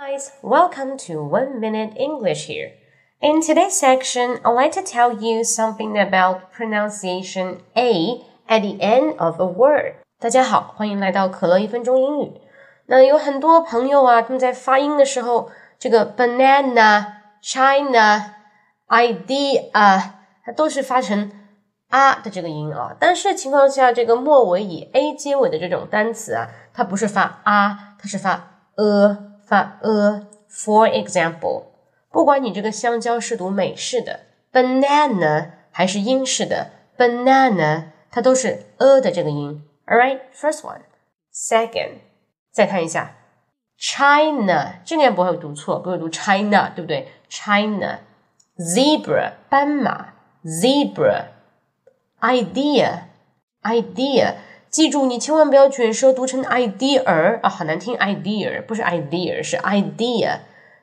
Guys, welcome to One Minute English here. In today's section, I'd like to tell you something about pronunciation A at the end of a word. 大家好，欢迎来到可乐一分钟英语。那有很多朋友啊，他们在发音的时候，这个 banana、China、idea，它都是发成啊的这个音啊。但是情况下，这个末尾以 a 结尾的这种单词啊，它不是发啊，它是发呃。 发 a，for example，不管你这个香蕉是读美式的 banana 还是英式的 banana，它都是 a 的这个音。All right，first one，second，再看一下 China，这个不会读错，不会读 China，对不对？China，zebra 斑马 zebra，idea，idea。记住，你千万不要卷舌读成 idea 啊，好难听，idea 不是 idea 是 idea。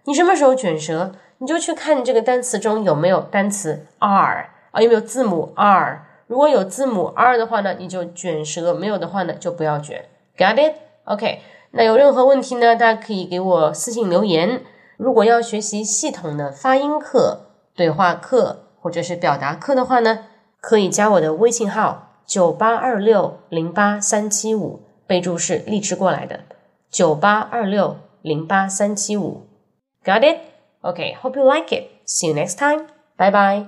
你什么时候卷舌，你就去看这个单词中有没有单词 r 啊，有没有字母 r。如果有字母 r 的话呢，你就卷舌；没有的话呢，就不要卷。Got it？OK。那有任何问题呢，大家可以给我私信留言。如果要学习系统的发音课、对话课或者是表达课的话呢，可以加我的微信号。九八二六零八三七五，备注是荔枝过来的。九八二六零八三七五，Got it? OK, hope you like it. See you next time. Bye bye.